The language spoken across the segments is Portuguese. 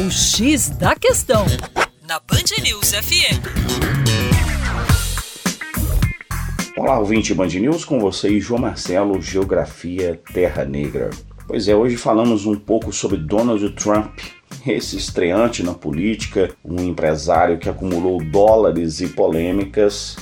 O X da Questão, na Band News FM. Olá, ouvinte Band News, com vocês, João Marcelo, Geografia Terra Negra. Pois é, hoje falamos um pouco sobre Donald Trump, esse estreante na política, um empresário que acumulou dólares e polêmicas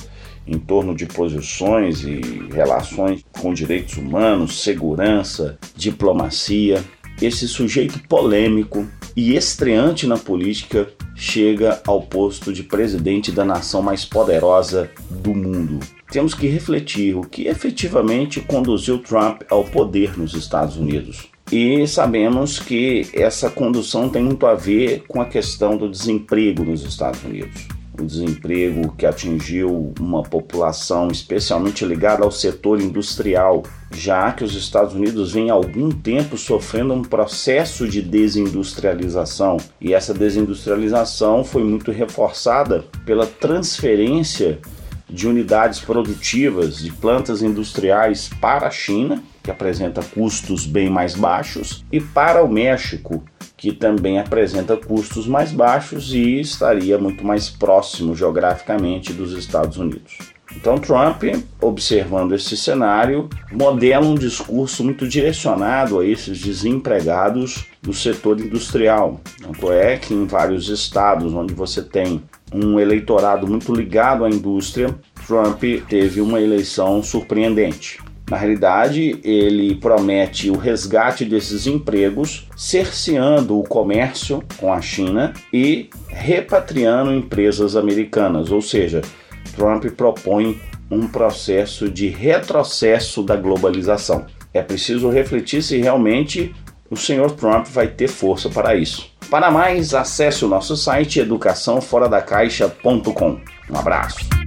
em torno de posições e relações com direitos humanos, segurança, diplomacia. Esse sujeito polêmico e estreante na política chega ao posto de presidente da nação mais poderosa do mundo. Temos que refletir o que efetivamente conduziu Trump ao poder nos Estados Unidos. E sabemos que essa condução tem muito a ver com a questão do desemprego nos Estados Unidos o desemprego que atingiu uma população especialmente ligada ao setor industrial, já que os Estados Unidos vêm há algum tempo sofrendo um processo de desindustrialização. E essa desindustrialização foi muito reforçada pela transferência de unidades produtivas de plantas industriais para a China, que apresenta custos bem mais baixos, e para o México, que também apresenta custos mais baixos e estaria muito mais próximo geograficamente dos Estados Unidos. Então, Trump, observando esse cenário, modela um discurso muito direcionado a esses desempregados do setor industrial. Tanto é que em vários estados onde você tem um eleitorado muito ligado à indústria, Trump teve uma eleição surpreendente. Na realidade, ele promete o resgate desses empregos, cerceando o comércio com a China e repatriando empresas americanas, ou seja, Trump propõe um processo de retrocesso da globalização. É preciso refletir se realmente o senhor Trump vai ter força para isso. Para mais, acesse o nosso site educaçãoforadacaixa.com. Um abraço.